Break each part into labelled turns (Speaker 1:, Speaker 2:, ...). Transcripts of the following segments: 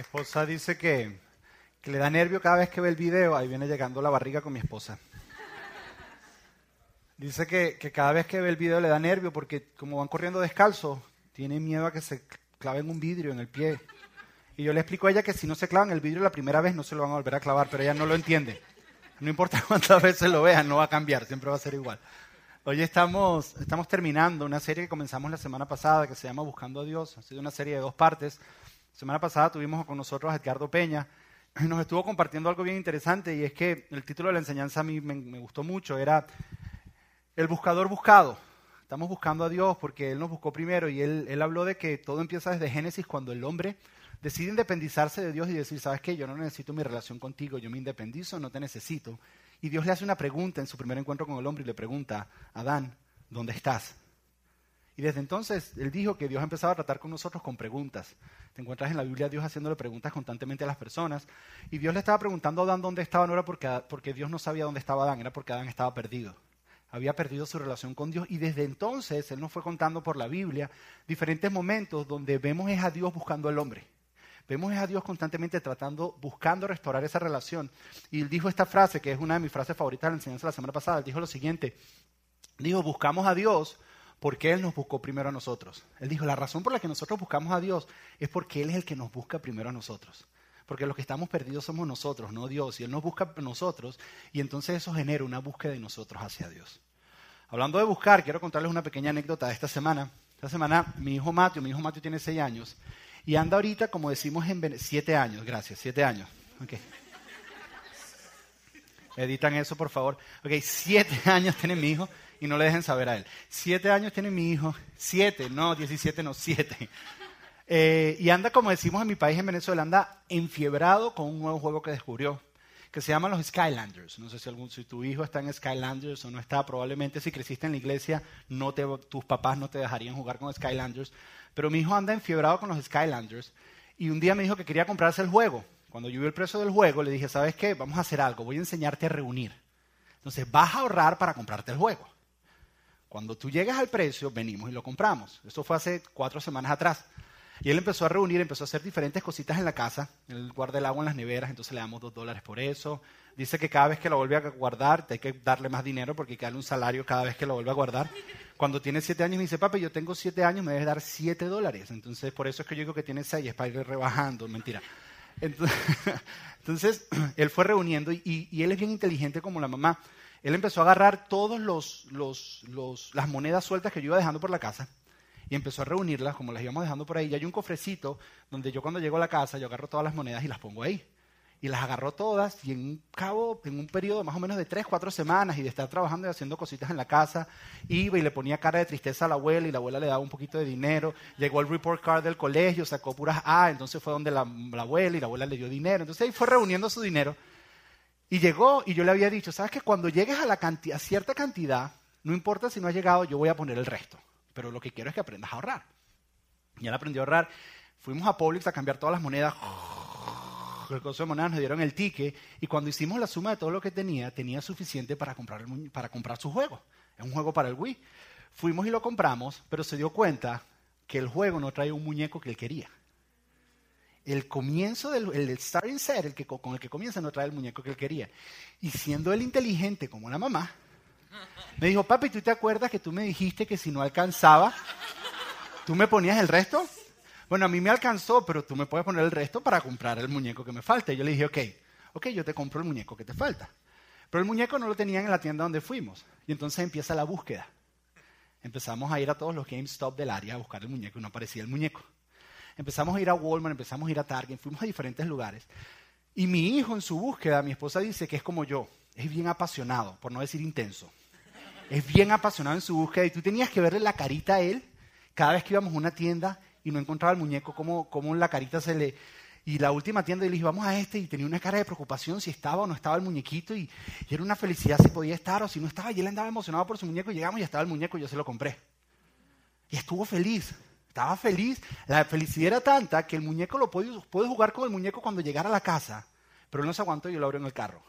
Speaker 1: Mi esposa dice que, le da nervio cada vez que ve el video, ahí viene llegando la barriga con mi esposa. Dice que, cada vez que ve el video le da nervio porque como van corriendo descalzos, tiene miedo a que se claven un vidrio en el pie. Y yo le explico a ella que si no se clavan el vidrio la primera vez no se lo van a volver a clavar, pero ella no lo entiende. No importa cuántas veces lo vean, no va a cambiar, siempre va a ser igual. Hoy estamos, estamos terminando una serie que comenzamos la semana pasada que se llama Buscando a Dios. Ha sido una serie de dos partes. Semana pasada tuvimos con nosotros a Edgardo Peña nos estuvo compartiendo algo bien interesante y es que el título de la enseñanza a mí me, gustó mucho. Era El buscador buscado. Estamos buscando a Dios porque Él nos buscó primero y él, él habló de que todo empieza desde Génesis cuando el hombre decide independizarse de Dios y decir, ¿sabes qué? Yo no necesito mi relación contigo, yo me independizo, no te necesito. Y Dios le hace una pregunta en su primer encuentro con el hombre y le pregunta, Adán, ¿dónde estás? Y desde entonces él dijo que Dios empezaba a tratar con nosotros con preguntas. Te encuentras en la Biblia Dios haciéndole preguntas constantemente a las personas. Y Dios le estaba preguntando a Adán dónde estaba, no era porque, porque Dios no sabía dónde estaba Adán, era porque Adán estaba perdido. Había perdido su relación con Dios y desde entonces Él nos fue contando por la Biblia diferentes momentos donde vemos es a Dios buscando al hombre. Vemos a Dios constantemente tratando, buscando restaurar esa relación. Y él dijo esta frase, que es una de mis frases favoritas de la enseñanza de la semana pasada. Él dijo lo siguiente. Dijo, buscamos a Dios porque Él nos buscó primero a nosotros. Él dijo, la razón por la que nosotros buscamos a Dios es porque Él es el que nos busca primero a nosotros. Porque los que estamos perdidos somos nosotros, no Dios. Y Él nos busca a nosotros y entonces eso genera una búsqueda de nosotros hacia Dios. Hablando de buscar, quiero contarles una pequeña anécdota de esta semana. Esta semana mi hijo Mateo, mi hijo Mateo tiene seis años y anda ahorita, como decimos en siete años, gracias, siete años. Okay. Editan eso, por favor. Ok, siete años tiene mi hijo y no le dejen saber a él. Siete años tiene mi hijo, siete, no, diecisiete, no, siete. Eh, y anda, como decimos en mi país, en Venezuela, anda enfiebrado con un nuevo juego que descubrió, que se llama los Skylanders. No sé si, algún, si tu hijo está en Skylanders o no está, probablemente si creciste en la iglesia, no te, tus papás no te dejarían jugar con Skylanders. Pero mi hijo anda enfiebrado con los Skylanders y un día me dijo que quería comprarse el juego. Cuando yo vi el precio del juego, le dije, ¿sabes qué? Vamos a hacer algo, voy a enseñarte a reunir. Entonces, vas a ahorrar para comprarte el juego. Cuando tú llegas al precio, venimos y lo compramos. Esto fue hace cuatro semanas atrás. Y él empezó a reunir, empezó a hacer diferentes cositas en la casa. Él guarda el agua en las neveras, entonces le damos dos dólares por eso. Dice que cada vez que lo vuelve a guardar, hay que darle más dinero porque hay que darle un salario cada vez que lo vuelve a guardar. Cuando tiene siete años me dice, papi, yo tengo siete años, me debes dar siete dólares. Entonces, por eso es que yo digo que tiene seis, es para ir rebajando, mentira. Entonces, él fue reuniendo y, él es bien inteligente como la mamá. Él empezó a agarrar todas los, las monedas sueltas que yo iba dejando por la casa y empezó a reunirlas como las íbamos dejando por ahí. Y hay un cofrecito donde yo cuando llego a la casa, yo agarro todas las monedas y las pongo ahí. Y las agarró todas y en un cabo, en un periodo más o menos de tres, cuatro semanas y de estar trabajando y haciendo cositas en la casa, iba y le ponía cara de tristeza a la abuela y la abuela le daba un poquito de dinero, llegó el report card del colegio, sacó puras A, entonces fue donde la, abuela y la abuela le dio dinero, entonces ahí fue reuniendo su dinero y llegó y yo le había dicho, sabes que cuando llegues a, la cantidad, a cierta cantidad, no importa si no has llegado, yo voy a poner el resto, pero lo que quiero es que aprendas a ahorrar. Y él aprendió a ahorrar, fuimos a Publix a cambiar todas las monedas el costo de monedas nos dieron el ticket y cuando hicimos la suma de todo lo que tenía, tenía suficiente para comprar, para comprar su juego. Es un juego para el Wii. Fuimos y lo compramos, pero se dio cuenta que el juego no traía un muñeco que él quería. El comienzo del el starting set, el que, con el que comienza, no trae el muñeco que él quería. Y siendo él inteligente como la mamá, me dijo, papi, ¿tú te acuerdas que tú me dijiste que si no alcanzaba, tú me ponías el resto? bueno, a mí me alcanzó, pero tú me puedes poner el resto para comprar el muñeco que me falta. Y yo le dije, ok, ok, yo te compro el muñeco que te falta. Pero el muñeco no lo tenían en la tienda donde fuimos. Y entonces empieza la búsqueda. Empezamos a ir a todos los GameStop del área a buscar el muñeco y no aparecía el muñeco. Empezamos a ir a Walmart, empezamos a ir a Target, fuimos a diferentes lugares. Y mi hijo en su búsqueda, mi esposa dice que es como yo, es bien apasionado, por no decir intenso. Es bien apasionado en su búsqueda y tú tenías que verle la carita a él cada vez que íbamos a una tienda y no encontraba el muñeco, como, como la carita se le... Y la última tienda le dije, vamos a este, y tenía una cara de preocupación si estaba o no estaba el muñequito, y, era una felicidad si podía estar o si no estaba, y él andaba emocionado por su muñeco, y llegamos y estaba el muñeco, y yo se lo compré. Y estuvo feliz, estaba feliz. La felicidad era tanta que el muñeco lo puede, jugar con el muñeco cuando llegara a la casa, pero no se aguantó y lo abrí en el carro.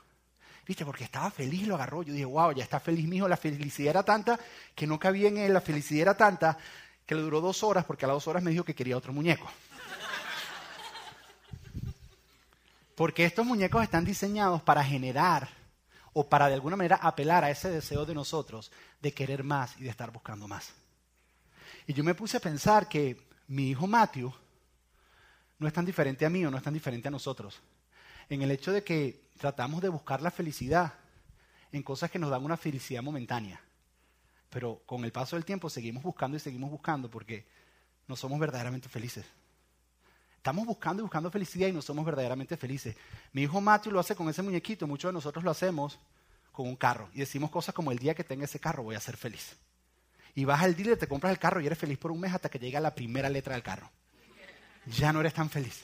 Speaker 1: ¿Viste? Porque estaba feliz, lo agarró. Yo dije, wow, ya está feliz, mi hijo. La felicidad era tanta que no cabía en él. La felicidad era tanta que le duró dos horas porque a las dos horas me dijo que quería otro muñeco. Porque estos muñecos están diseñados para generar o para de alguna manera apelar a ese deseo de nosotros de querer más y de estar buscando más. Y yo me puse a pensar que mi hijo Matthew no es tan diferente a mí o no es tan diferente a nosotros. En el hecho de que tratamos de buscar la felicidad en cosas que nos dan una felicidad momentánea. Pero con el paso del tiempo seguimos buscando y seguimos buscando porque no somos verdaderamente felices. Estamos buscando y buscando felicidad y no somos verdaderamente felices. Mi hijo Matthew lo hace con ese muñequito, muchos de nosotros lo hacemos con un carro y decimos cosas como el día que tenga ese carro voy a ser feliz. Y vas al dealer, te compras el carro y eres feliz por un mes hasta que llega la primera letra del carro. Ya no eres tan feliz.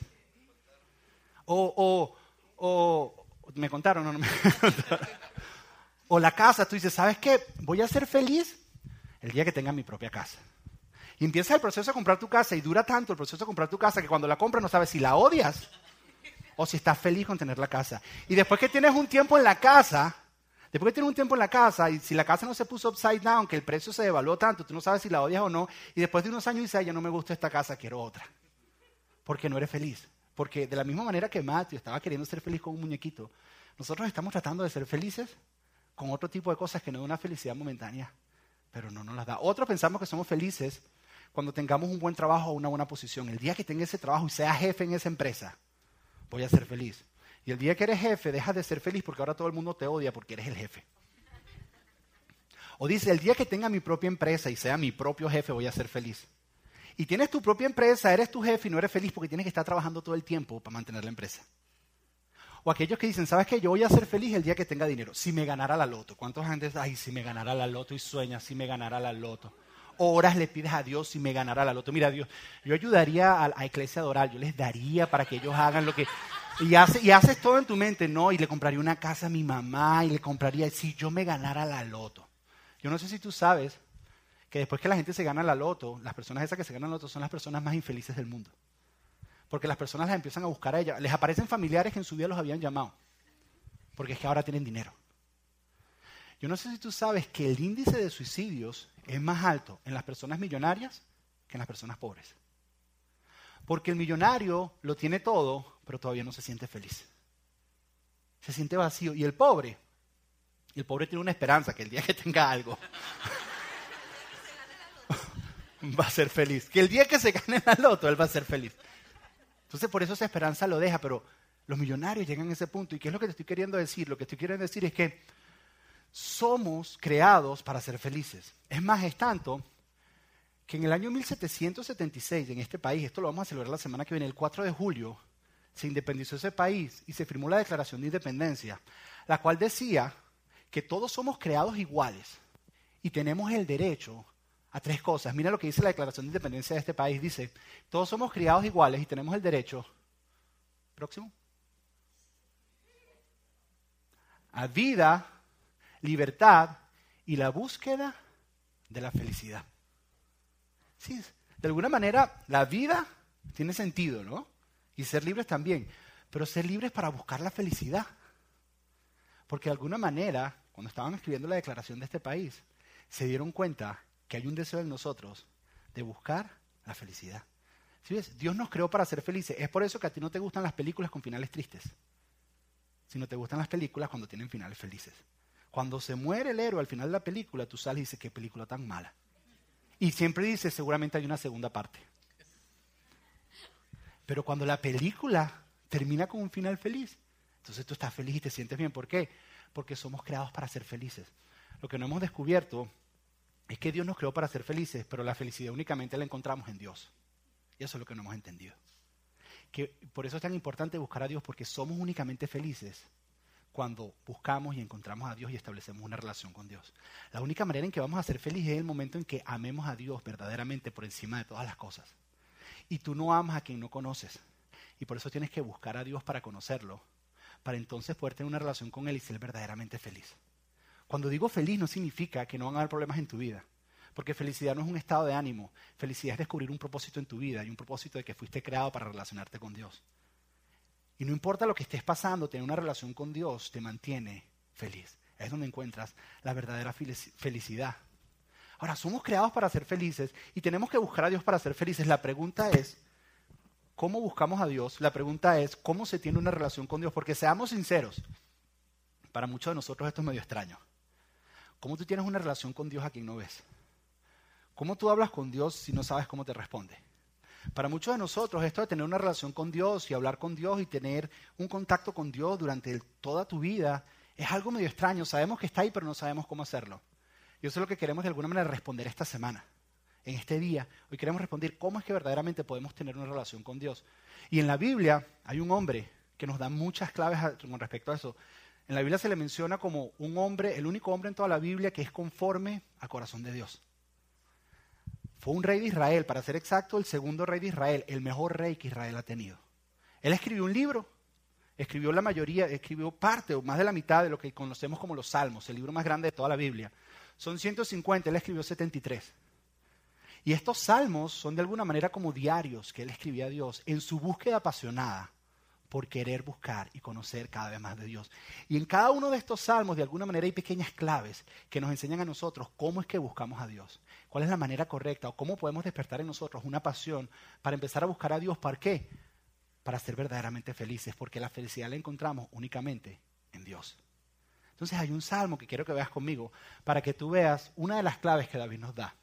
Speaker 1: O, o, o me contaron, me contaron. O la casa, tú dices, ¿sabes qué? Voy a ser feliz el día que tenga mi propia casa. Y empieza el proceso de comprar tu casa y dura tanto el proceso de comprar tu casa que cuando la compras no sabes si la odias o si estás feliz con tener la casa. Y después que tienes un tiempo en la casa, después que tienes un tiempo en la casa y si la casa no se puso upside down, que el precio se devaluó tanto, tú no sabes si la odias o no, y después de unos años dices, ya no me gusta esta casa, quiero otra. Porque no eres feliz. Porque de la misma manera que Matthew estaba queriendo ser feliz con un muñequito, nosotros estamos tratando de ser felices con otro tipo de cosas que no es una felicidad momentánea, pero no nos las da. Otros pensamos que somos felices cuando tengamos un buen trabajo o una buena posición. El día que tenga ese trabajo y sea jefe en esa empresa, voy a ser feliz. Y el día que eres jefe, dejas de ser feliz porque ahora todo el mundo te odia porque eres el jefe. O dice, el día que tenga mi propia empresa y sea mi propio jefe, voy a ser feliz. Y tienes tu propia empresa, eres tu jefe y no eres feliz porque tienes que estar trabajando todo el tiempo para mantener la empresa. O aquellos que dicen, ¿sabes qué? Yo voy a ser feliz el día que tenga dinero. Si me ganara la loto. ¿Cuántos gente ay, si me ganara la loto y sueñas si me ganara la loto? horas le pides a Dios si me ganara la loto. Mira, Dios, yo ayudaría a, la Iglesia Adoral, yo les daría para que ellos hagan lo que... Y, y haces todo en tu mente, no, y le compraría una casa a mi mamá y le compraría, si yo me ganara la loto. Yo no sé si tú sabes que después que la gente se gana la loto, las personas esas que se ganan la loto son las personas más infelices del mundo. Porque las personas las empiezan a buscar a ellas. Les aparecen familiares que en su vida los habían llamado. Porque es que ahora tienen dinero. Yo no sé si tú sabes que el índice de suicidios es más alto en las personas millonarias que en las personas pobres. Porque el millonario lo tiene todo, pero todavía no se siente feliz. Se siente vacío. Y el pobre, el pobre tiene una esperanza que el día que tenga algo va a ser feliz. Que el día que se gane la loto, él va a ser feliz. Entonces por eso esa esperanza lo deja, pero los millonarios llegan a ese punto. ¿Y qué es lo que te estoy queriendo decir? Lo que estoy queriendo decir es que somos creados para ser felices. Es más, es tanto que en el año 1776 en este país, esto lo vamos a celebrar la semana que viene, el 4 de julio, se independizó ese país y se firmó la Declaración de Independencia, la cual decía que todos somos creados iguales y tenemos el derecho a tres cosas. Mira lo que dice la Declaración de Independencia de este país. Dice, todos somos criados iguales y tenemos el derecho, próximo, a vida, libertad y la búsqueda de la felicidad. Sí, de alguna manera la vida tiene sentido, ¿no? Y ser libres también, pero ser libres para buscar la felicidad. Porque de alguna manera, cuando estaban escribiendo la declaración de este país, se dieron cuenta que hay un deseo en nosotros de buscar la felicidad. ¿Sí ves? Dios nos creó para ser felices. Es por eso que a ti no te gustan las películas con finales tristes, sino te gustan las películas cuando tienen finales felices. Cuando se muere el héroe al final de la película, tú sales y dices, qué película tan mala. Y siempre dices, seguramente hay una segunda parte. Pero cuando la película termina con un final feliz, entonces tú estás feliz y te sientes bien. ¿Por qué? Porque somos creados para ser felices. Lo que no hemos descubierto es que Dios nos creó para ser felices, pero la felicidad únicamente la encontramos en Dios. Y eso es lo que no hemos entendido. Que por eso es tan importante buscar a Dios, porque somos únicamente felices cuando buscamos y encontramos a Dios y establecemos una relación con Dios. La única manera en que vamos a ser felices es el momento en que amemos a Dios verdaderamente por encima de todas las cosas. Y tú no amas a quien no conoces. Y por eso tienes que buscar a Dios para conocerlo, para entonces poder tener una relación con Él y ser verdaderamente feliz. Cuando digo feliz no significa que no van a haber problemas en tu vida. Porque felicidad no es un estado de ánimo. Felicidad es descubrir un propósito en tu vida y un propósito de que fuiste creado para relacionarte con Dios. Y no importa lo que estés pasando, tener una relación con Dios te mantiene feliz. Es donde encuentras la verdadera felicidad. Ahora, somos creados para ser felices y tenemos que buscar a Dios para ser felices. La pregunta es, cómo buscamos a Dios, la pregunta es cómo se tiene una relación con Dios. Porque seamos sinceros, para muchos de nosotros esto es medio extraño. ¿Cómo tú tienes una relación con Dios a quien no ves? ¿Cómo tú hablas con Dios si no sabes cómo te responde? Para muchos de nosotros esto de tener una relación con Dios y hablar con Dios y tener un contacto con Dios durante toda tu vida es algo medio extraño. Sabemos que está ahí, pero no sabemos cómo hacerlo. Y eso es lo que queremos de alguna manera responder esta semana en este día, hoy queremos responder cómo es que verdaderamente podemos tener una relación con Dios. Y en la Biblia hay un hombre que nos da muchas claves con respecto a eso. En la Biblia se le menciona como un hombre, el único hombre en toda la Biblia que es conforme al corazón de Dios. Fue un rey de Israel, para ser exacto, el segundo rey de Israel, el mejor rey que Israel ha tenido. Él escribió un libro, escribió la mayoría, escribió parte o más de la mitad de lo que conocemos como los Salmos, el libro más grande de toda la Biblia. Son 150, él escribió 73. Y estos salmos son de alguna manera como diarios que él escribía a Dios en su búsqueda apasionada por querer buscar y conocer cada vez más de Dios. Y en cada uno de estos salmos, de alguna manera, hay pequeñas claves que nos enseñan a nosotros cómo es que buscamos a Dios, cuál es la manera correcta o cómo podemos despertar en nosotros una pasión para empezar a buscar a Dios. ¿Para qué? Para ser verdaderamente felices, porque la felicidad la encontramos únicamente en Dios. Entonces hay un salmo que quiero que veas conmigo para que tú veas una de las claves que David nos da.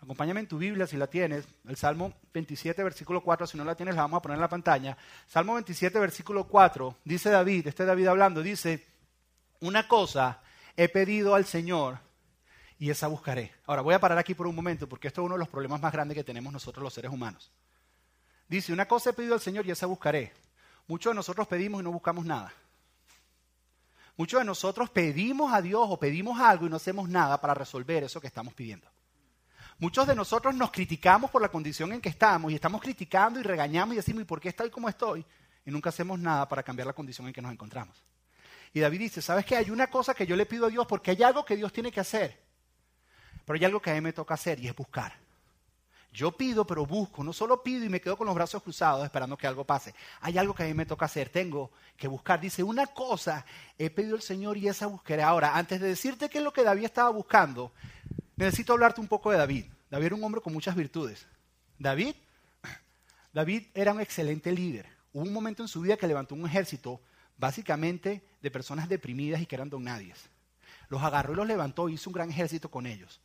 Speaker 1: Acompáñame en tu Biblia si la tienes, el Salmo 27, versículo 4, si no la tienes la vamos a poner en la pantalla. Salmo 27, versículo 4, dice David, este David hablando, dice, una cosa he pedido al Señor y esa buscaré. Ahora voy a parar aquí por un momento porque esto es uno de los problemas más grandes que tenemos nosotros los seres humanos. Dice, una cosa he pedido al Señor y esa buscaré. Muchos de nosotros pedimos y no buscamos nada. Muchos de nosotros pedimos a Dios o pedimos algo y no hacemos nada para resolver eso que estamos pidiendo. Muchos de nosotros nos criticamos por la condición en que estamos y estamos criticando y regañamos y decimos, ¿y por qué estoy como estoy? Y nunca hacemos nada para cambiar la condición en que nos encontramos. Y David dice, ¿sabes qué? Hay una cosa que yo le pido a Dios porque hay algo que Dios tiene que hacer. Pero hay algo que a mí me toca hacer y es buscar. Yo pido, pero busco. No solo pido y me quedo con los brazos cruzados esperando que algo pase. Hay algo que a mí me toca hacer. Tengo que buscar. Dice, una cosa he pedido al Señor y esa buscaré. Ahora, antes de decirte qué es lo que David estaba buscando, necesito hablarte un poco de David. David era un hombre con muchas virtudes. David, David era un excelente líder. Hubo un momento en su vida que levantó un ejército básicamente de personas deprimidas y que eran don nadies. Los agarró y los levantó y hizo un gran ejército con ellos.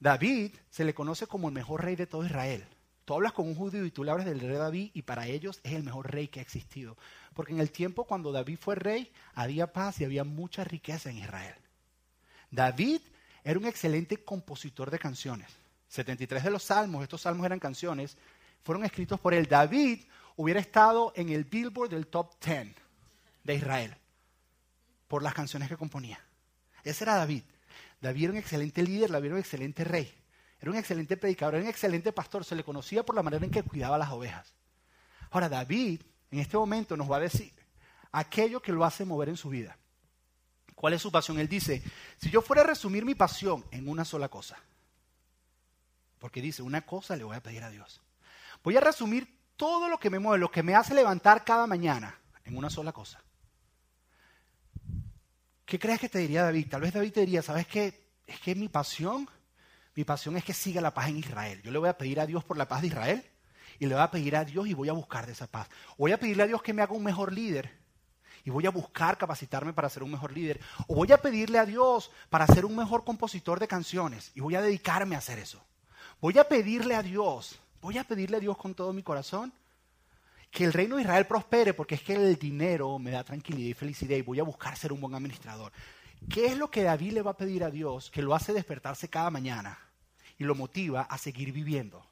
Speaker 1: David se le conoce como el mejor rey de todo Israel. Tú hablas con un judío y tú le hablas del rey David y para ellos es el mejor rey que ha existido. Porque en el tiempo cuando David fue rey había paz y había mucha riqueza en Israel. David era un excelente compositor de canciones. 73 de los salmos, estos salmos eran canciones, fueron escritos por él. David hubiera estado en el Billboard del top 10 de Israel por las canciones que componía. Ese era David. David era un excelente líder, David era un excelente rey, era un excelente predicador, era un excelente pastor, se le conocía por la manera en que cuidaba las ovejas. Ahora, David en este momento nos va a decir aquello que lo hace mover en su vida. ¿Cuál es su pasión? Él dice, si yo fuera a resumir mi pasión en una sola cosa, porque dice, una cosa le voy a pedir a Dios. Voy a resumir todo lo que me mueve, lo que me hace levantar cada mañana en una sola cosa. ¿Qué crees que te diría David? Tal vez David te diría, ¿sabes qué? Es que mi pasión, mi pasión es que siga la paz en Israel. Yo le voy a pedir a Dios por la paz de Israel y le voy a pedir a Dios y voy a buscar esa paz. Voy a pedirle a Dios que me haga un mejor líder y voy a buscar capacitarme para ser un mejor líder. O voy a pedirle a Dios para ser un mejor compositor de canciones y voy a dedicarme a hacer eso. Voy a pedirle a Dios, voy a pedirle a Dios con todo mi corazón que el reino de Israel prospere porque es que el dinero me da tranquilidad y felicidad y voy a buscar ser un buen administrador. ¿Qué es lo que David le va a pedir a Dios que lo hace despertarse cada mañana y lo motiva a seguir viviendo?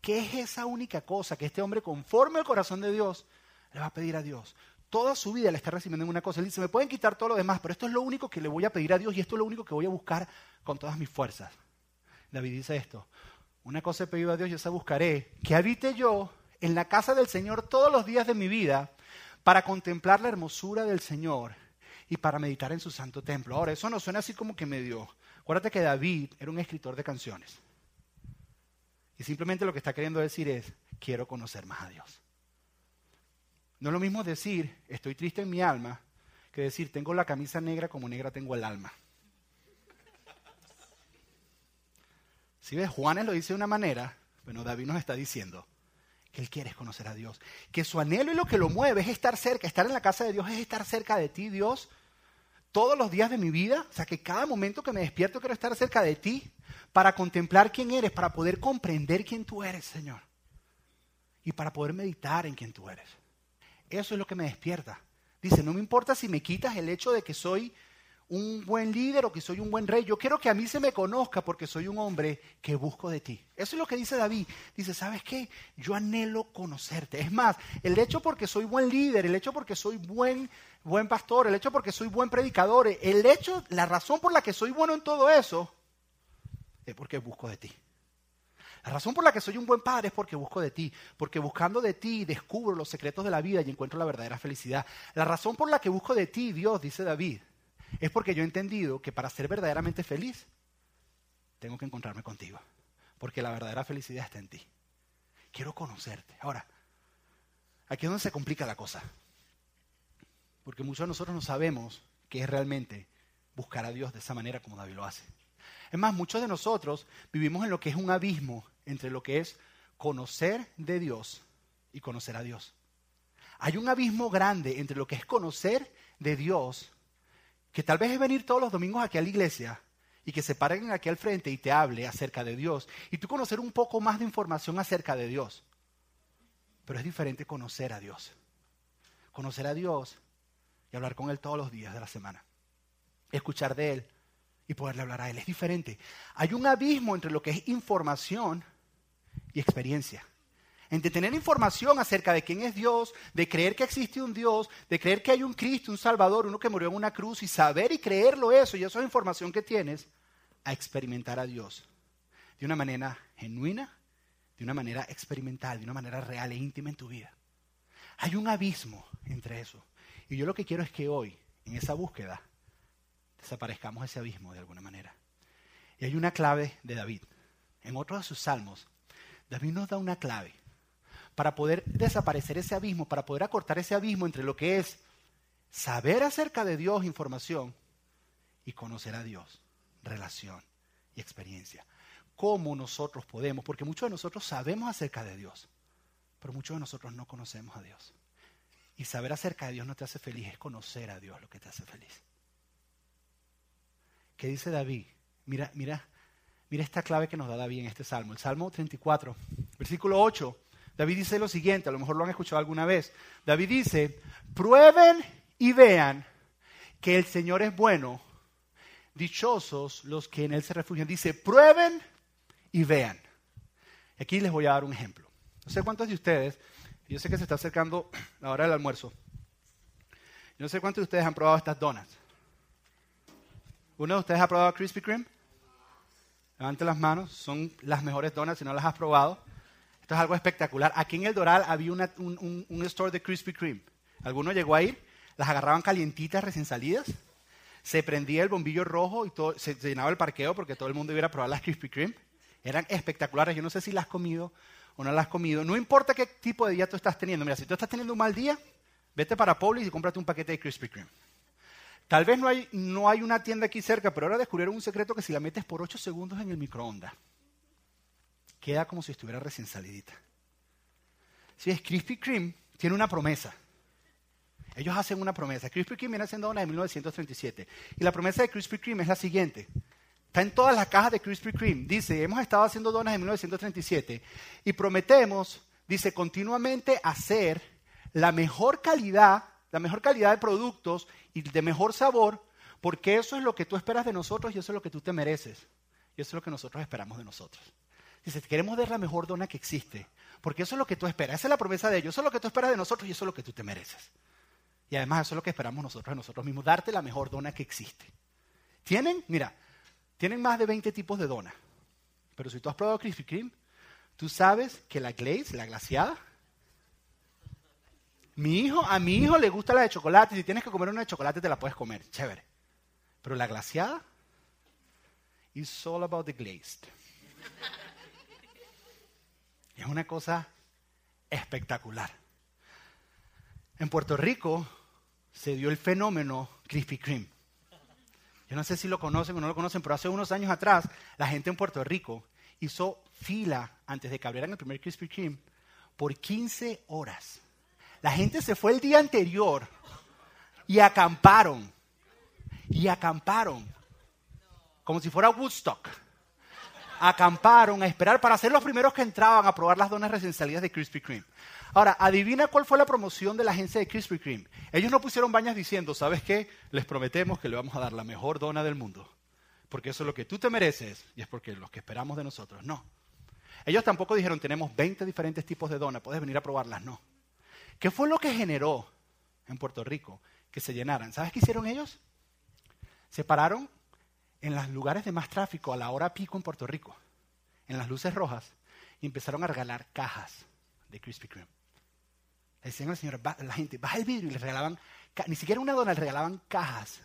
Speaker 1: ¿Qué es esa única cosa que este hombre conforme al corazón de Dios le va a pedir a Dios? toda su vida le está recibiendo en una cosa. Él dice, me pueden quitar todo lo demás, pero esto es lo único que le voy a pedir a Dios y esto es lo único que voy a buscar con todas mis fuerzas. David dice esto, una cosa he pedido a Dios y esa buscaré, que habite yo en la casa del Señor todos los días de mi vida para contemplar la hermosura del Señor y para meditar en su santo templo. Ahora, eso no suena así como que me dio. Acuérdate que David era un escritor de canciones. Y simplemente lo que está queriendo decir es, quiero conocer más a Dios. No es lo mismo decir, estoy triste en mi alma, que decir, tengo la camisa negra como negra tengo el alma. Si ves, Juanes lo dice de una manera, bueno, David nos está diciendo que él quiere conocer a Dios. Que su anhelo y lo que lo mueve es estar cerca, estar en la casa de Dios es estar cerca de ti, Dios, todos los días de mi vida. O sea, que cada momento que me despierto quiero estar cerca de ti para contemplar quién eres, para poder comprender quién tú eres, Señor. Y para poder meditar en quién tú eres. Eso es lo que me despierta. Dice, no me importa si me quitas el hecho de que soy un buen líder o que soy un buen rey. Yo quiero que a mí se me conozca porque soy un hombre que busco de ti. Eso es lo que dice David. Dice, ¿sabes qué? Yo anhelo conocerte. Es más, el hecho porque soy buen líder, el hecho porque soy buen, buen pastor, el hecho porque soy buen predicador, el hecho, la razón por la que soy bueno en todo eso es porque busco de ti. La razón por la que soy un buen padre es porque busco de ti, porque buscando de ti descubro los secretos de la vida y encuentro la verdadera felicidad. La razón por la que busco de ti, Dios, dice David, es porque yo he entendido que para ser verdaderamente feliz, tengo que encontrarme contigo. Porque la verdadera felicidad está en ti. Quiero conocerte. Ahora, aquí es donde se complica la cosa. Porque muchos de nosotros no sabemos qué es realmente buscar a Dios de esa manera como David lo hace. Es más, muchos de nosotros vivimos en lo que es un abismo entre lo que es conocer de Dios y conocer a Dios. Hay un abismo grande entre lo que es conocer de Dios que tal vez es venir todos los domingos aquí a la iglesia y que se paren aquí al frente y te hable acerca de Dios y tú conocer un poco más de información acerca de Dios. Pero es diferente conocer a Dios. Conocer a Dios y hablar con Él todos los días de la semana. Escuchar de Él y poderle hablar a Él. Es diferente. Hay un abismo entre lo que es información y experiencia entre tener información acerca de quién es Dios, de creer que existe un Dios, de creer que hay un Cristo, un Salvador, uno que murió en una cruz y saber y creerlo eso, y eso es información que tienes, a experimentar a Dios de una manera genuina, de una manera experimental, de una manera real e íntima en tu vida. Hay un abismo entre eso. Y yo lo que quiero es que hoy, en esa búsqueda, desaparezcamos ese abismo de alguna manera. Y hay una clave de David. En otro de sus salmos, David nos da una clave para poder desaparecer ese abismo, para poder acortar ese abismo entre lo que es saber acerca de Dios información y conocer a Dios, relación y experiencia. ¿Cómo nosotros podemos? Porque muchos de nosotros sabemos acerca de Dios, pero muchos de nosotros no conocemos a Dios. Y saber acerca de Dios no te hace feliz, es conocer a Dios lo que te hace feliz. ¿Qué dice David? Mira, mira, mira esta clave que nos da David en este salmo, el Salmo 34, versículo 8. David dice lo siguiente, a lo mejor lo han escuchado alguna vez. David dice, prueben y vean que el Señor es bueno. Dichosos los que en Él se refugian. Dice, prueben y vean. Aquí les voy a dar un ejemplo. No sé cuántos de ustedes, yo sé que se está acercando la hora del almuerzo. No sé cuántos de ustedes han probado estas donuts. ¿Uno de ustedes ha probado Krispy Kreme? Levante las manos, son las mejores donuts si no las has probado. Esto es algo espectacular. Aquí en el Doral había un, store de Krispy Kreme. ¿Alguno llegó a ir? Las agarraban calientitas, recién salidas. Se prendía el bombillo rojo y todo, se, llenaba el parqueo porque todo el mundo iba a probar las Krispy Kreme. Eran espectaculares. Yo no sé si las has comido o no las has comido. No importa qué tipo de día tú estás teniendo. Mira, si tú estás teniendo un mal día, vete para Publix y cómprate un paquete de Krispy Kreme. Tal vez no hay, no hay una tienda aquí cerca, pero ahora descubrieron un secreto que si la metes por 8 segundos en el microondas, queda como si estuviera recién salidita. Si es Krispy Kreme, tiene una promesa. Ellos hacen una promesa. Krispy Kreme viene haciendo una de 1937. Y la promesa de Krispy Kreme es la siguiente. Está en todas las cajas de Krispy Kreme. Dice, hemos estado haciendo donas en 1937 y prometemos, dice, continuamente hacer la mejor calidad, la mejor calidad de productos y de mejor sabor, porque eso es lo que tú esperas de nosotros y eso es lo que tú te mereces. Y eso es lo que nosotros esperamos de nosotros. Dice, queremos dar la mejor dona que existe, porque eso es lo que tú esperas, esa es la promesa de ellos, eso es lo que tú esperas de nosotros y eso es lo que tú te mereces. Y además eso es lo que esperamos nosotros nosotros mismos, darte la mejor dona que existe. Tienen, mira, tienen más de 20 tipos de dona, pero si tú has probado Krispy Kreme, tú sabes que la glaze, la glaciada, mi hijo, a mi hijo le gusta la de chocolate, si tienes que comer una de chocolate te la puedes comer, chévere. Pero la glaciada, it's all about the glazed. Es una cosa espectacular. En Puerto Rico se dio el fenómeno Krispy Kreme. Yo no sé si lo conocen o no lo conocen, pero hace unos años atrás la gente en Puerto Rico hizo fila antes de que abrieran el primer Krispy Kreme por 15 horas. La gente se fue el día anterior y acamparon. Y acamparon. Como si fuera Woodstock. Acamparon a esperar para ser los primeros que entraban a probar las donas recién salidas de Krispy Kreme. Ahora, adivina cuál fue la promoción de la agencia de Krispy Kreme. Ellos no pusieron bañas diciendo, ¿sabes qué? Les prometemos que le vamos a dar la mejor dona del mundo. Porque eso es lo que tú te mereces y es porque los que esperamos de nosotros. No. Ellos tampoco dijeron, tenemos 20 diferentes tipos de donas, puedes venir a probarlas. No. ¿Qué fue lo que generó en Puerto Rico que se llenaran? ¿Sabes qué hicieron ellos? Se pararon en los lugares de más tráfico a la hora pico en Puerto Rico, en las luces rojas, empezaron a regalar cajas de Krispy Kreme. Le decían al señor, la gente, baja el vidrio y les regalaban, ni siquiera una dona, les regalaban cajas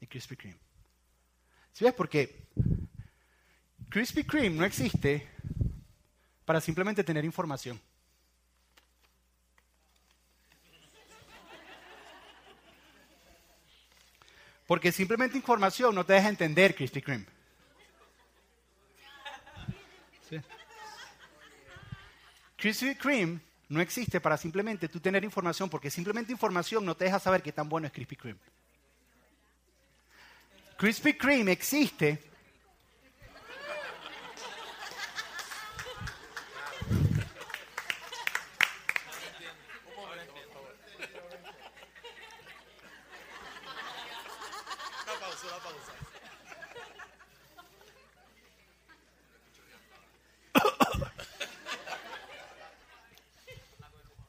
Speaker 1: de Krispy Kreme. ¿Sí ves? Porque Krispy Kreme no existe para simplemente tener información. Porque simplemente información no te deja entender Krispy Kreme. Krispy Kreme no existe para simplemente tú tener información, porque simplemente información no te deja saber qué tan bueno es Krispy Kreme. Krispy Kreme existe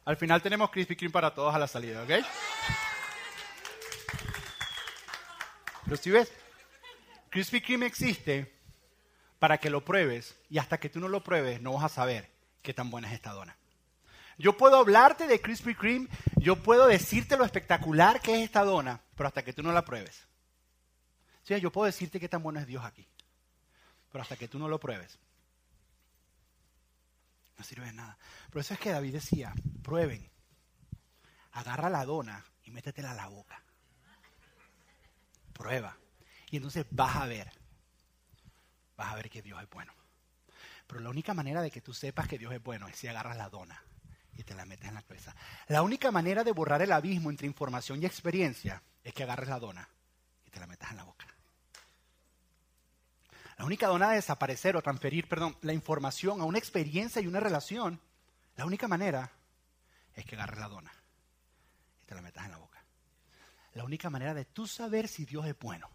Speaker 1: Al final tenemos Krispy Kreme para todos a la salida, ¿ok? Pero si ves, Krispy Kreme existe para que lo pruebes y hasta que tú no lo pruebes no vas a saber qué tan buena es esta dona. Yo puedo hablarte de Krispy Kreme, yo puedo decirte lo espectacular que es esta dona, pero hasta que tú no la pruebes. Sí, yo puedo decirte qué tan bueno es Dios aquí, pero hasta que tú no lo pruebes, no sirve de nada. Por eso es que David decía, prueben, agarra la dona y métetela a la boca. Prueba. Y entonces vas a ver, vas a ver que Dios es bueno. Pero la única manera de que tú sepas que Dios es bueno es si agarras la dona y te la metes en la cabeza. La única manera de borrar el abismo entre información y experiencia es que agarres la dona y te la metas en la boca. La única dona de desaparecer o transferir, perdón, la información a una experiencia y una relación, la única manera es que agarres la dona y te la metas en la boca. La única manera de tú saber si Dios es bueno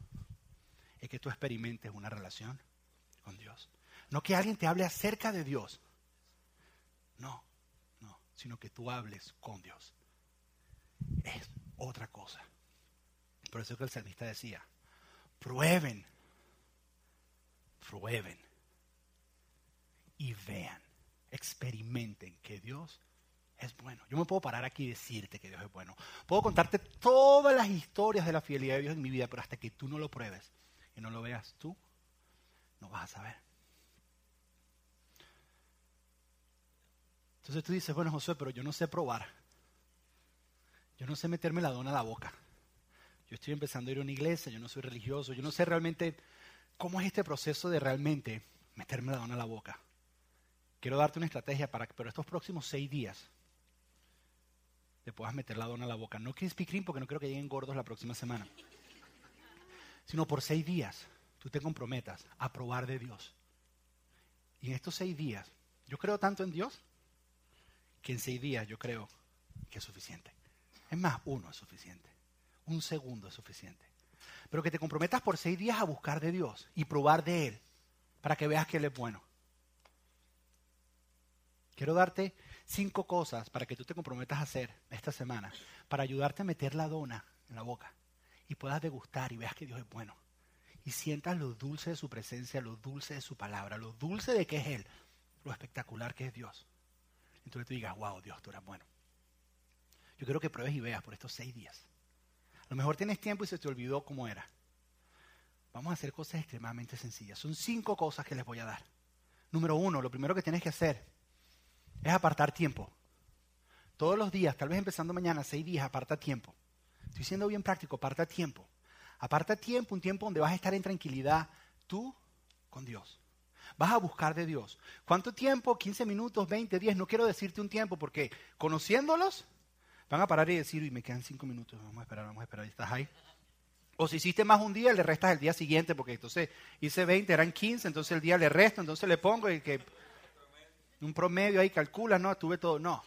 Speaker 1: es que tú experimentes una relación con Dios. No que alguien te hable acerca de Dios. No, no, sino que tú hables con Dios. Es otra cosa. Por eso es que el salmista decía, prueben prueben y vean, experimenten que Dios es bueno. Yo me puedo parar aquí y decirte que Dios es bueno. Puedo contarte todas las historias de la fidelidad de Dios en mi vida, pero hasta que tú no lo pruebes y no lo veas tú, no vas a saber. Entonces tú dices, bueno José, pero yo no sé probar. Yo no sé meterme la dona a la boca. Yo estoy empezando a ir a una iglesia, yo no soy religioso, yo no sé realmente ¿Cómo es este proceso de realmente meterme la dona a la boca? Quiero darte una estrategia para que, pero estos próximos seis días, te puedas meter la dona a la boca. No Krispy Kreme porque no creo que lleguen gordos la próxima semana. Sino por seis días, tú te comprometas a probar de Dios. Y en estos seis días, yo creo tanto en Dios que en seis días yo creo que es suficiente. Es más, uno es suficiente. Un segundo es suficiente pero que te comprometas por seis días a buscar de Dios y probar de Él para que veas que Él es bueno. Quiero darte cinco cosas para que tú te comprometas a hacer esta semana, para ayudarte a meter la dona en la boca y puedas degustar y veas que Dios es bueno. Y sientas lo dulce de su presencia, lo dulce de su palabra, lo dulce de que es Él, lo espectacular que es Dios. Entonces tú digas, wow, Dios, tú eres bueno. Yo quiero que pruebes y veas por estos seis días. Lo mejor tienes tiempo y se te olvidó cómo era. Vamos a hacer cosas extremadamente sencillas. Son cinco cosas que les voy a dar. Número uno, lo primero que tienes que hacer es apartar tiempo. Todos los días, tal vez empezando mañana, seis días, aparta tiempo. Estoy siendo bien práctico, aparta tiempo. Aparta tiempo, un tiempo donde vas a estar en tranquilidad tú con Dios. vas a buscar de Dios. ¿Cuánto tiempo? 15 minutos, 20, 10. No quiero decirte un tiempo porque conociéndolos van a parar y decir, y me quedan 5 minutos, vamos a esperar, vamos a esperar, estás ahí. O si hiciste más un día, le restas el día siguiente, porque entonces hice 20, eran 15, entonces el día le resto, entonces le pongo y que un promedio ahí calcula, no, tuve todo. No.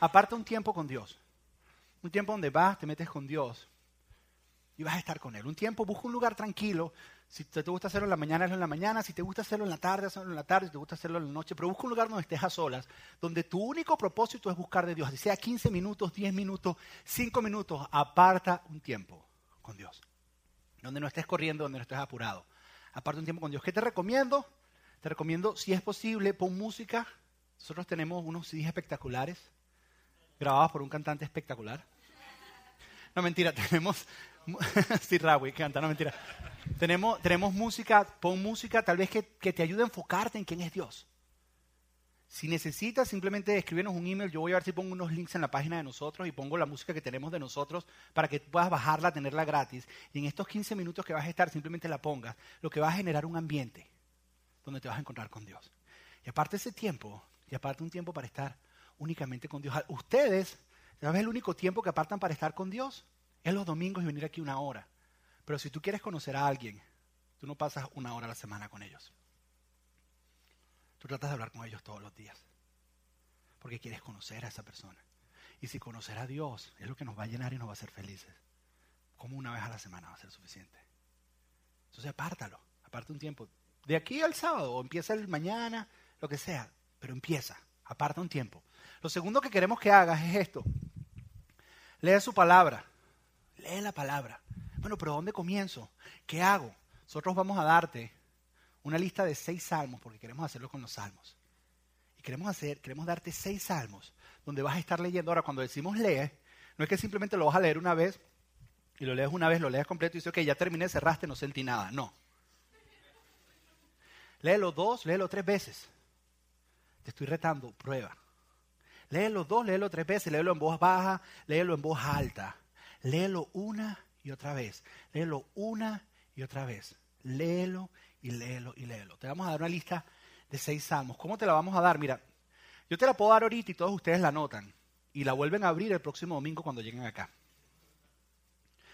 Speaker 1: Aparta un tiempo con Dios. Un tiempo donde vas, te metes con Dios y vas a estar con Él. Un tiempo, busca un lugar tranquilo. Si te, gusta hacerlo en la mañana, hazlo en la mañana. Si te gusta hacerlo en la tarde, hazlo en la tarde. Si te gusta hacerlo en la noche, pero busca un lugar donde estés a solas, donde tu único propósito es buscar de Dios. Si sea 15 minutos, 10 minutos, 5 minutos, aparta un tiempo con Dios donde no estés corriendo, donde no estés apurado. Aparte un tiempo con Dios. ¿Qué te recomiendo? Te recomiendo, si es posible, pon música. Nosotros tenemos unos CDs espectaculares, grabados por un cantante espectacular. No, mentira, tenemos... sí, Rawi, canta, no, mentira. Tenemos, tenemos música, pon música tal vez que, que te ayude a enfocarte en quién es Dios. Si necesitas, simplemente escríbenos un email. Yo voy a ver si pongo unos links en la página de nosotros y pongo la música que tenemos de nosotros para que puedas bajarla, tenerla gratis. Y en estos 15 minutos que vas a estar, simplemente la pongas. Lo que va a generar un ambiente donde te vas a encontrar con Dios. Y aparte ese tiempo, y aparte un tiempo para estar únicamente con Dios. Ustedes, ¿sabes el único tiempo que apartan para estar con Dios? Es los domingos y venir aquí una hora. Pero si tú quieres conocer a alguien, tú no pasas una hora a la semana con ellos. Tú tratas de hablar con ellos todos los días. Porque quieres conocer a esa persona. Y si conocer a Dios es lo que nos va a llenar y nos va a hacer felices, como una vez a la semana va a ser suficiente. Entonces apártalo, aparte un tiempo. De aquí al sábado, o empieza el mañana, lo que sea, pero empieza, aparta un tiempo. Lo segundo que queremos que hagas es esto. Lee su palabra. Lee la palabra. Bueno, pero ¿dónde comienzo? ¿Qué hago? Nosotros vamos a darte una lista de seis salmos, porque queremos hacerlo con los salmos. Y queremos hacer, queremos darte seis salmos, donde vas a estar leyendo. Ahora, cuando decimos lee, no es que simplemente lo vas a leer una vez y lo lees una vez, lo lees completo y dices, ok, ya terminé, cerraste, no sentí nada. No. Léelo dos, léelo tres veces. Te estoy retando, prueba. Léelo dos, léelo tres veces, léelo en voz baja, léelo en voz alta. Léelo una y otra vez. Léelo una y otra vez. Léelo y léelo y léelo. Te vamos a dar una lista de seis salmos. ¿Cómo te la vamos a dar? Mira, yo te la puedo dar ahorita y todos ustedes la anotan. Y la vuelven a abrir el próximo domingo cuando lleguen acá.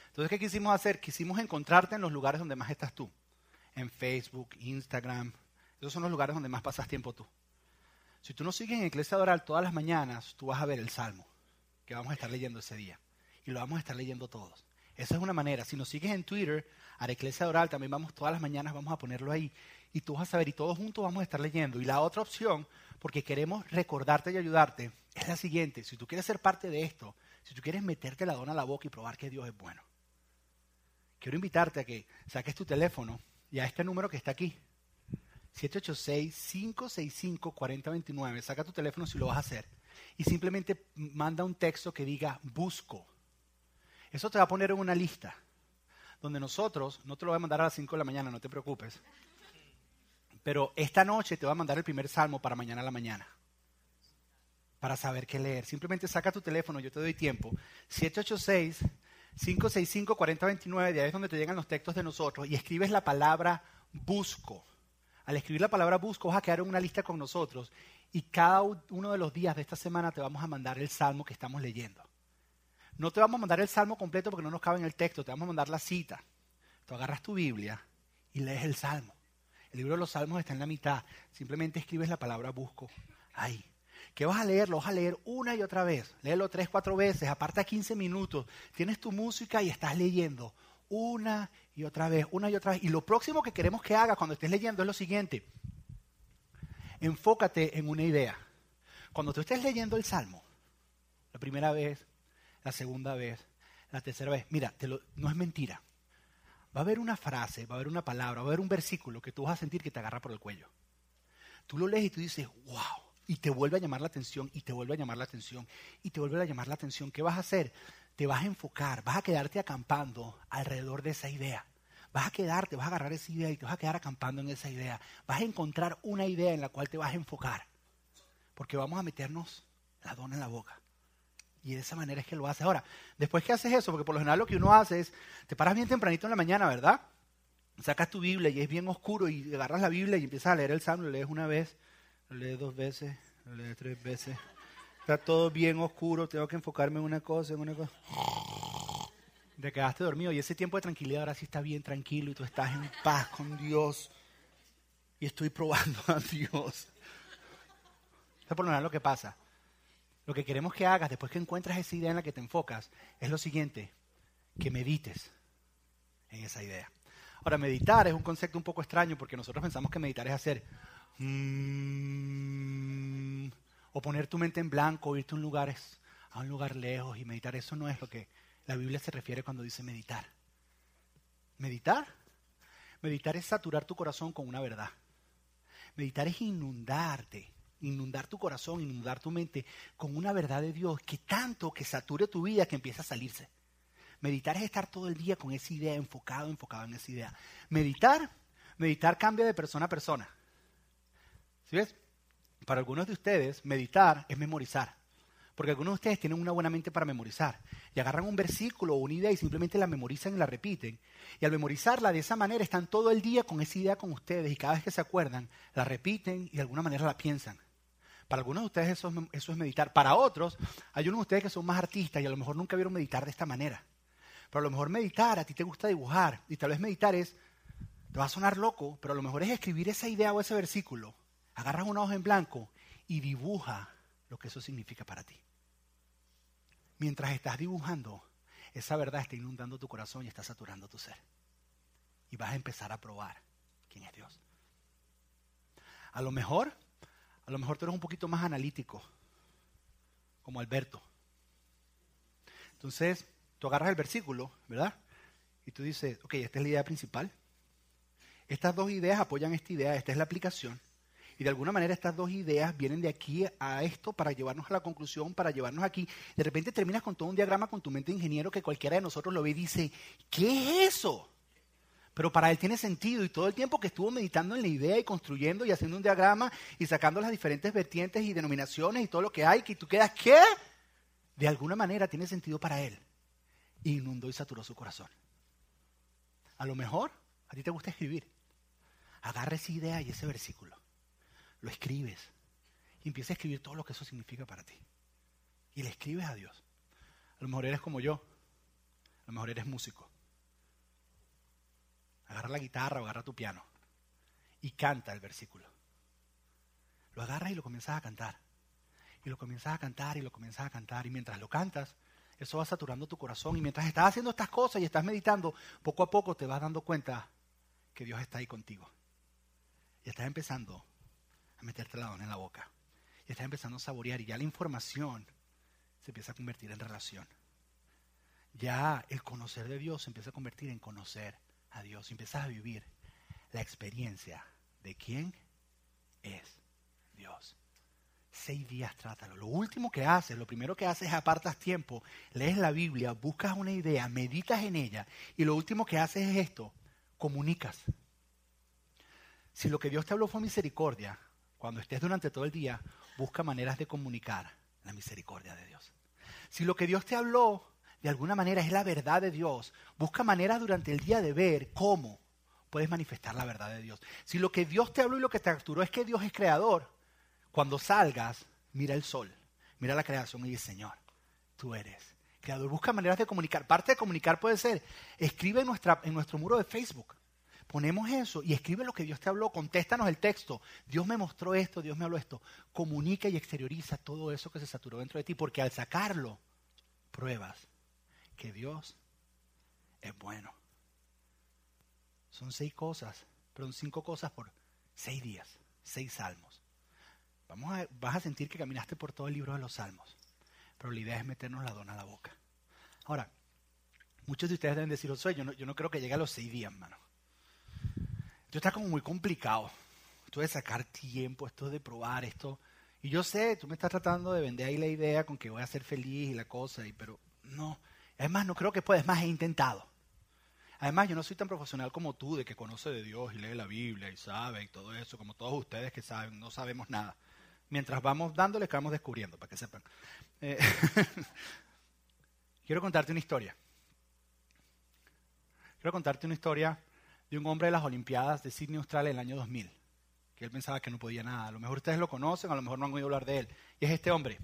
Speaker 1: Entonces, ¿qué quisimos hacer? Quisimos encontrarte en los lugares donde más estás tú. En Facebook, Instagram. Esos son los lugares donde más pasas tiempo tú. Si tú nos sigues en Iglesia Doral todas las mañanas, tú vas a ver el Salmo que vamos a estar leyendo ese día. Y lo vamos a estar leyendo todos. Esa es una manera. Si nos sigues en Twitter, a la iglesia oral, también vamos todas las mañanas, vamos a ponerlo ahí. Y tú vas a saber, y todos juntos vamos a estar leyendo. Y la otra opción, porque queremos recordarte y ayudarte, es la siguiente. Si tú quieres ser parte de esto, si tú quieres meterte la dona a la boca y probar que Dios es bueno, quiero invitarte a que saques tu teléfono y a este número que está aquí. 786-565-4029. Saca tu teléfono si lo vas a hacer. Y simplemente manda un texto que diga busco. Eso te va a poner en una lista donde nosotros, no te lo voy a mandar a las 5 de la mañana, no te preocupes, pero esta noche te voy a mandar el primer salmo para mañana a la mañana, para saber qué leer. Simplemente saca tu teléfono, yo te doy tiempo, 786-565-4029, de ahí es donde te llegan los textos de nosotros, y escribes la palabra busco. Al escribir la palabra busco vas a quedar en una lista con nosotros y cada uno de los días de esta semana te vamos a mandar el salmo que estamos leyendo. No te vamos a mandar el salmo completo porque no nos cabe en el texto, te vamos a mandar la cita. Tú agarras tu Biblia y lees el salmo. El libro de los salmos está en la mitad. Simplemente escribes la palabra busco ahí. ¿Qué vas a leer? Lo vas a leer una y otra vez. Léelo tres, cuatro veces. Aparta 15 minutos. Tienes tu música y estás leyendo una y otra vez, una y otra vez. Y lo próximo que queremos que hagas cuando estés leyendo es lo siguiente. Enfócate en una idea. Cuando tú estés leyendo el salmo, la primera vez, la segunda vez, la tercera vez. Mira, no es mentira. Va a haber una frase, va a haber una palabra, va a haber un versículo que tú vas a sentir que te agarra por el cuello. Tú lo lees y tú dices, wow, y te vuelve a llamar la atención, y te vuelve a llamar la atención, y te vuelve a llamar la atención. ¿Qué vas a hacer? Te vas a enfocar, vas a quedarte acampando alrededor de esa idea. Vas a quedarte, vas a agarrar esa idea y te vas a quedar acampando en esa idea. Vas a encontrar una idea en la cual te vas a enfocar. Porque vamos a meternos la dona en la boca. Y de esa manera es que lo hace. Ahora, después que haces eso, porque por lo general lo que uno hace es, te paras bien tempranito en la mañana, ¿verdad? sacas tu Biblia y es bien oscuro y agarras la Biblia y empiezas a leer el Salmo, lo lees una vez, lo lees dos veces, lo lees tres veces. Está todo bien oscuro, tengo que enfocarme en una cosa, en una cosa. Te quedaste dormido y ese tiempo de tranquilidad ahora sí está bien tranquilo y tú estás en paz con Dios. Y estoy probando a Dios. Es por lo menos lo que pasa. Lo que queremos que hagas después que encuentras esa idea en la que te enfocas es lo siguiente, que medites en esa idea. Ahora, meditar es un concepto un poco extraño porque nosotros pensamos que meditar es hacer mm, o poner tu mente en blanco, o irte a un lugar, a un lugar lejos y meditar. Eso no es lo que la Biblia se refiere cuando dice meditar. Meditar. Meditar es saturar tu corazón con una verdad. Meditar es inundarte, inundar tu corazón, inundar tu mente con una verdad de Dios que tanto que sature tu vida que empieza a salirse. Meditar es estar todo el día con esa idea, enfocado, enfocado en esa idea. Meditar, meditar cambia de persona a persona. ¿Sí ves? Para algunos de ustedes, meditar es memorizar. Porque algunos de ustedes tienen una buena mente para memorizar. Y agarran un versículo o una idea y simplemente la memorizan y la repiten. Y al memorizarla de esa manera están todo el día con esa idea con ustedes y cada vez que se acuerdan, la repiten y de alguna manera la piensan. Para algunos de ustedes eso es, eso es meditar. Para otros, hay unos de ustedes que son más artistas y a lo mejor nunca vieron meditar de esta manera. Pero a lo mejor meditar, a ti te gusta dibujar y tal vez meditar es, te va a sonar loco, pero a lo mejor es escribir esa idea o ese versículo agarras una hoja en blanco y dibuja lo que eso significa para ti. Mientras estás dibujando, esa verdad está inundando tu corazón y está saturando tu ser. Y vas a empezar a probar quién es Dios. A lo mejor, a lo mejor tú eres un poquito más analítico, como Alberto. Entonces, tú agarras el versículo, ¿verdad? Y tú dices, ok, esta es la idea principal. Estas dos ideas apoyan esta idea, esta es la aplicación. Y de alguna manera estas dos ideas vienen de aquí a esto para llevarnos a la conclusión, para llevarnos aquí. De repente terminas con todo un diagrama con tu mente ingeniero que cualquiera de nosotros lo ve y dice, ¿qué es eso? Pero para él tiene sentido y todo el tiempo que estuvo meditando en la idea y construyendo y haciendo un diagrama y sacando las diferentes vertientes y denominaciones y todo lo que hay, que tú quedas, ¿qué? De alguna manera tiene sentido para él. inundó y saturó su corazón. A lo mejor a ti te gusta escribir. Agarra esa idea y ese versículo lo escribes y empieza a escribir todo lo que eso significa para ti. Y le escribes a Dios. A lo mejor eres como yo, a lo mejor eres músico. Agarra la guitarra o agarra tu piano y canta el versículo. Lo agarras y lo comienzas a cantar. Y lo comienzas a cantar y lo comienzas a cantar. Y mientras lo cantas, eso va saturando tu corazón. Y mientras estás haciendo estas cosas y estás meditando, poco a poco te vas dando cuenta que Dios está ahí contigo. Y estás empezando a meterte la dona en la boca. Y estás empezando a saborear y ya la información se empieza a convertir en relación. Ya el conocer de Dios se empieza a convertir en conocer a Dios. Y empiezas a vivir la experiencia de quién es Dios. Seis días trátalo. Lo último que haces, lo primero que haces es apartas tiempo, lees la Biblia, buscas una idea, meditas en ella y lo último que haces es esto, comunicas. Si lo que Dios te habló fue misericordia, cuando estés durante todo el día, busca maneras de comunicar la misericordia de Dios. Si lo que Dios te habló de alguna manera es la verdad de Dios, busca maneras durante el día de ver cómo puedes manifestar la verdad de Dios. Si lo que Dios te habló y lo que te capturó es que Dios es creador, cuando salgas, mira el sol, mira la creación y dice, Señor, tú eres creador. Busca maneras de comunicar. Parte de comunicar puede ser, escribe en, en nuestro muro de Facebook ponemos eso y escribe lo que Dios te habló, contéstanos el texto. Dios me mostró esto, Dios me habló esto. Comunica y exterioriza todo eso que se saturó dentro de ti, porque al sacarlo, pruebas que Dios es bueno. Son seis cosas, perdón, cinco cosas por seis días, seis salmos. Vamos a, vas a sentir que caminaste por todo el libro de los salmos, pero la idea es meternos la dona a la boca. Ahora, muchos de ustedes deben decir, yo no, yo no creo que llegue a los seis días, mano. Esto está como muy complicado. Esto de sacar tiempo, esto de probar esto. Y yo sé, tú me estás tratando de vender ahí la idea con que voy a ser feliz y la cosa, y, pero no. Además, no creo que puedas. Más, he intentado. Además, yo no soy tan profesional como tú, de que conoce de Dios y lee la Biblia y sabe y todo eso, como todos ustedes que saben, no sabemos nada. Mientras vamos dándole, que vamos descubriendo, para que sepan. Eh, quiero contarte una historia. Quiero contarte una historia de un hombre de las Olimpiadas de Sydney, Australia, en el año 2000, que él pensaba que no podía nada. A lo mejor ustedes lo conocen, a lo mejor no han oído hablar de él. Y es este hombre,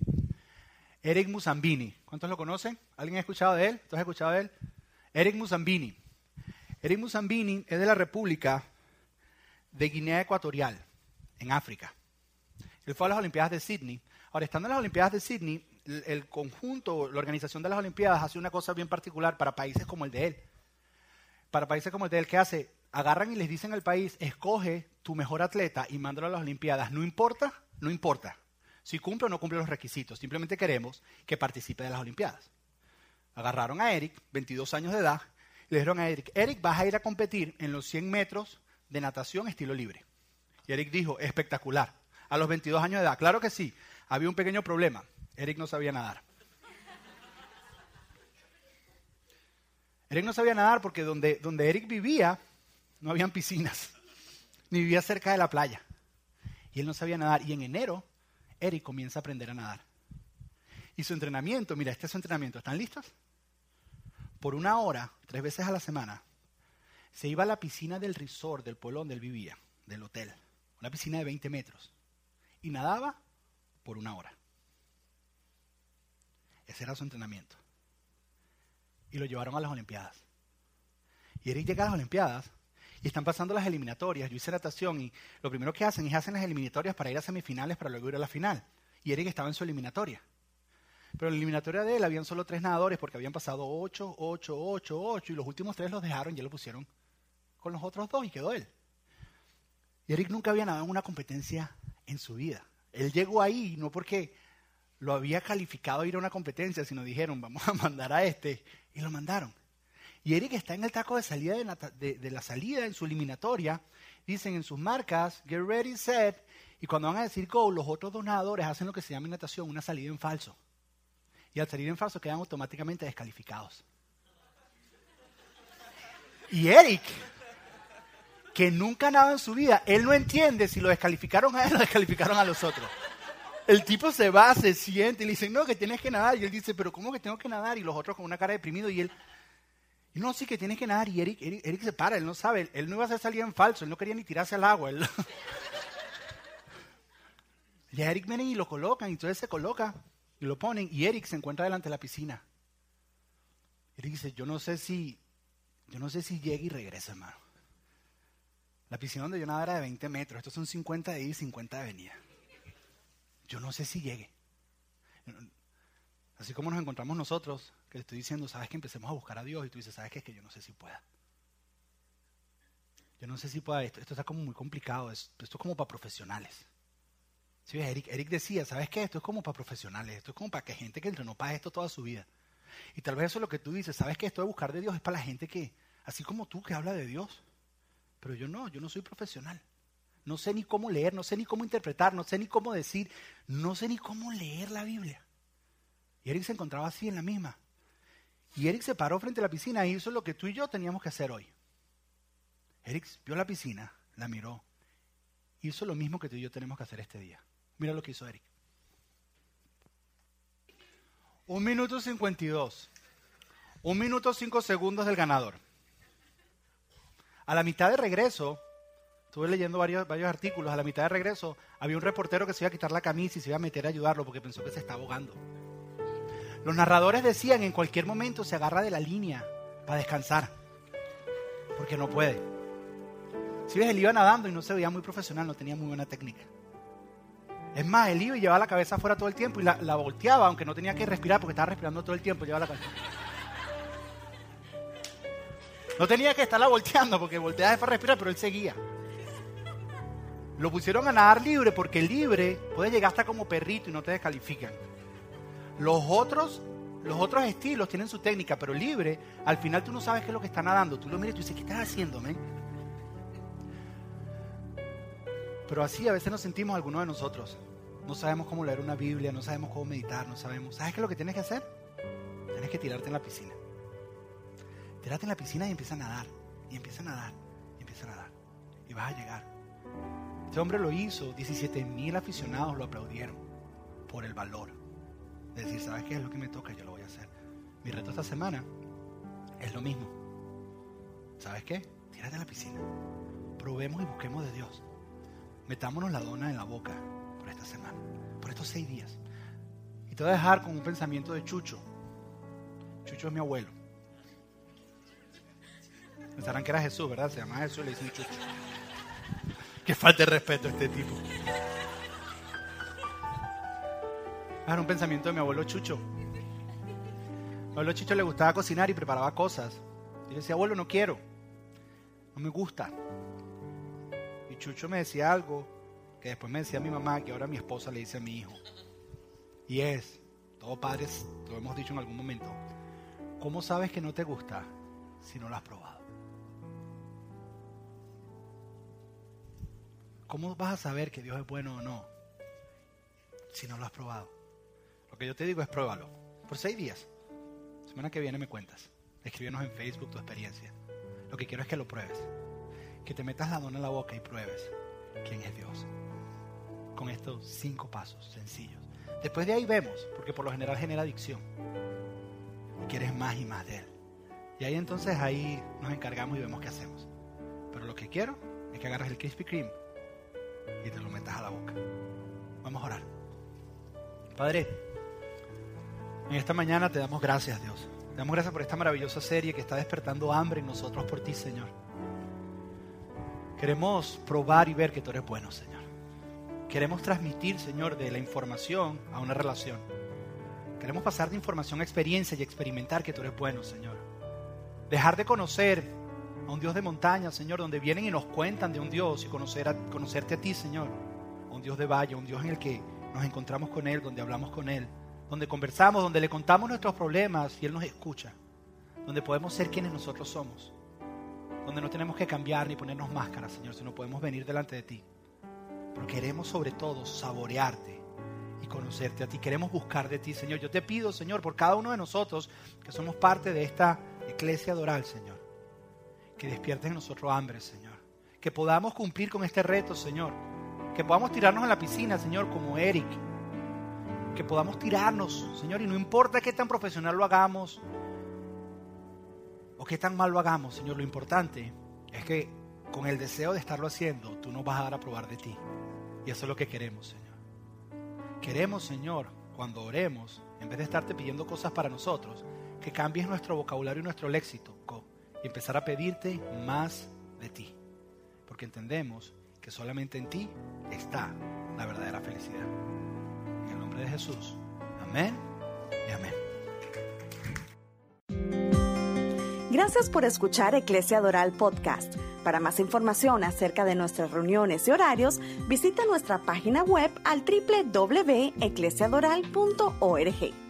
Speaker 1: Eric Musambini. ¿Cuántos lo conocen? ¿Alguien ha escuchado de él? ¿Tú has escuchado de él? Eric Musambini. Eric Musambini es de la República de Guinea Ecuatorial, en África. Él fue a las Olimpiadas de Sydney. Ahora, estando en las Olimpiadas de Sydney, el conjunto, la organización de las Olimpiadas hace una cosa bien particular para países como el de él. Para países como el de él, ¿qué hace? Agarran y les dicen al país, escoge tu mejor atleta y mándalo a las Olimpiadas. No importa, no importa si cumple o no cumple los requisitos. Simplemente queremos que participe de las Olimpiadas. Agarraron a Eric, 22 años de edad, y le dijeron a Eric, Eric, vas a ir a competir en los 100 metros de natación estilo libre. Y Eric dijo, espectacular. A los 22 años de edad, claro que sí. Había un pequeño problema. Eric no sabía nadar. Eric no sabía nadar porque donde, donde Eric vivía no habían piscinas, ni vivía cerca de la playa. Y él no sabía nadar. Y en enero, Eric comienza a aprender a nadar. Y su entrenamiento, mira, este es su entrenamiento. ¿Están listos? Por una hora, tres veces a la semana, se iba a la piscina del resort del pueblo donde él vivía, del hotel. Una piscina de 20 metros. Y nadaba por una hora. Ese era su entrenamiento. Y lo llevaron a las Olimpiadas. Y Eric llega a las Olimpiadas y están pasando las eliminatorias. Yo hice natación y lo primero que hacen es hacen las eliminatorias para ir a semifinales para luego ir a la final. Y Eric estaba en su eliminatoria. Pero en la eliminatoria de él habían solo tres nadadores porque habían pasado ocho, ocho, ocho, ocho y los últimos tres los dejaron y ya lo pusieron con los otros dos y quedó él. Y Eric nunca había nadado en una competencia en su vida. Él llegó ahí no porque lo había calificado a ir a una competencia, sino dijeron, vamos a mandar a este, y lo mandaron. Y Eric está en el taco de salida de, la salida en su eliminatoria, dicen en sus marcas, get ready, set, y cuando van a decir go, los otros dos nadadores hacen lo que se llama en natación una salida en falso. Y al salir en falso quedan automáticamente descalificados. Y Eric, que nunca nadado en su vida, él no entiende si lo descalificaron a él o descalificaron a los otros. El tipo se va, se siente y le dice, no, que tienes que nadar. Y él dice, pero ¿cómo que tengo que nadar? Y los otros con una cara deprimido y él, y no, sí que tienes que nadar. Y Eric, Eric, se para, él no sabe, él no iba a hacer salir falso, él no quería ni tirarse al agua. Él... y a Eric vienen y lo colocan, y entonces se coloca y lo ponen, y Eric se encuentra delante de la piscina. Eric dice, yo no sé si, yo no sé si llega y regresa, hermano. La piscina donde yo nadaba era de 20 metros, estos son 50 de ida y 50 de venida yo no sé si llegue. Así como nos encontramos nosotros, le estoy diciendo, sabes que empecemos a buscar a Dios y tú dices, sabes que es que yo no sé si pueda. Yo no sé si pueda esto. Esto está como muy complicado. Esto, es como para profesionales. ¿Sí, Eric, Eric decía, ¿sabes qué? Esto es como para profesionales. Esto es como para que gente que entrenó para esto toda su vida. Y tal vez eso es lo que tú dices. ¿Sabes que esto de buscar de Dios es para la gente que, así como tú, que habla de Dios? Pero yo no, yo no soy profesional no sé ni cómo leer, no sé ni cómo interpretar, no sé ni cómo decir, no sé ni cómo leer la Biblia. Y Eric se encontraba así en la misma. Y Eric se paró frente a la piscina y hizo lo que tú y yo teníamos que hacer hoy. Eric vio la piscina, la miró, hizo lo mismo que tú y yo tenemos que hacer este día. Mira lo que hizo Eric. Un minuto cincuenta y dos. Un minuto cinco segundos del ganador. A la mitad de regreso, Estuve leyendo varios, varios artículos. A la mitad de regreso había un reportero que se iba a quitar la camisa y se iba a meter a ayudarlo porque pensó que se estaba ahogando. Los narradores decían en cualquier momento se agarra de la línea para descansar. Porque no puede. Si ves, él iba nadando y no se veía muy profesional, no tenía muy buena técnica. Es más, él iba llevaba la cabeza afuera todo el tiempo y la, la volteaba, aunque no tenía que respirar porque estaba respirando todo el tiempo, llevaba la cabeza. No tenía que estarla volteando porque volteaba para respirar, pero él seguía. Lo pusieron a nadar libre porque libre puede llegar hasta como perrito y no te descalifican. Los otros, los otros estilos tienen su técnica, pero libre, al final tú no sabes qué es lo que está nadando. Tú lo miras y tú dices, ¿qué estás haciendo, men? Pero así a veces nos sentimos algunos de nosotros. No sabemos cómo leer una Biblia, no sabemos cómo meditar, no sabemos. ¿Sabes qué es lo que tienes que hacer? Tienes que tirarte en la piscina. Tírate en la piscina y empieza a nadar. Y empieza a nadar. Y empieza a nadar. Y vas a llegar. Este hombre lo hizo, 17 mil aficionados lo aplaudieron por el valor. De decir, ¿sabes qué es lo que me toca? Yo lo voy a hacer. Mi reto esta semana es lo mismo. ¿Sabes qué? tírate a la piscina. Probemos y busquemos de Dios. Metámonos la dona en la boca por esta semana, por estos seis días. Y te voy a dejar con un pensamiento de Chucho. Chucho es mi abuelo. Pensarán que era Jesús, ¿verdad? Se llama Jesús y le dicen Chucho. Que falta de respeto a este tipo. Era un pensamiento de mi abuelo Chucho. Mi abuelo Chucho le gustaba cocinar y preparaba cosas. Y yo decía, abuelo, no quiero. No me gusta. Y Chucho me decía algo que después me decía mi mamá, que ahora mi esposa le dice a mi hijo. Y es, todos padres lo hemos dicho en algún momento, ¿cómo sabes que no te gusta si no lo has probado? ¿Cómo vas a saber que Dios es bueno o no si no lo has probado? Lo que yo te digo es pruébalo. Por seis días. Semana que viene me cuentas. Escríbenos en Facebook tu experiencia. Lo que quiero es que lo pruebes. Que te metas la dona en la boca y pruebes quién es Dios. Con estos cinco pasos sencillos. Después de ahí vemos, porque por lo general genera adicción. Y quieres más y más de Él. Y ahí entonces ahí nos encargamos y vemos qué hacemos. Pero lo que quiero es que agarres el Krispy Kreme y te lo metas a la boca. Vamos a orar. Padre, en esta mañana te damos gracias, Dios. Te damos gracias por esta maravillosa serie que está despertando hambre en nosotros por ti, Señor. Queremos probar y ver que tú eres bueno, Señor. Queremos transmitir, Señor, de la información a una relación. Queremos pasar de información a experiencia y experimentar que tú eres bueno, Señor. Dejar de conocer a un Dios de montaña, Señor, donde vienen y nos cuentan de un Dios y conocer a, conocerte a ti, Señor. Un Dios de valle, un Dios en el que nos encontramos con Él, donde hablamos con Él, donde conversamos, donde le contamos nuestros problemas y Él nos escucha, donde podemos ser quienes nosotros somos, donde no tenemos que cambiar ni ponernos máscaras, Señor, sino podemos venir delante de ti. Pero queremos sobre todo saborearte y conocerte a ti. Queremos buscar de ti, Señor. Yo te pido, Señor, por cada uno de nosotros que somos parte de esta iglesia adoral, Señor que despiertes en nosotros hambre, Señor. Que podamos cumplir con este reto, Señor. Que podamos tirarnos en la piscina, Señor, como Eric. Que podamos tirarnos, Señor, y no importa qué tan profesional lo hagamos o qué tan mal lo hagamos, Señor, lo importante es que con el deseo de estarlo haciendo, tú nos vas a dar a probar de ti. Y eso es lo que queremos, Señor. Queremos, Señor, cuando oremos, en vez de estarte pidiendo cosas para nosotros, que cambies nuestro vocabulario y nuestro léxico y empezar a pedirte más de ti. Porque entendemos que solamente en ti está la verdadera felicidad. De Jesús. Amén y amén.
Speaker 2: Gracias por escuchar Eclesia Doral Podcast. Para más información acerca de nuestras reuniones y horarios, visita nuestra página web al www.eclesiadoral.org.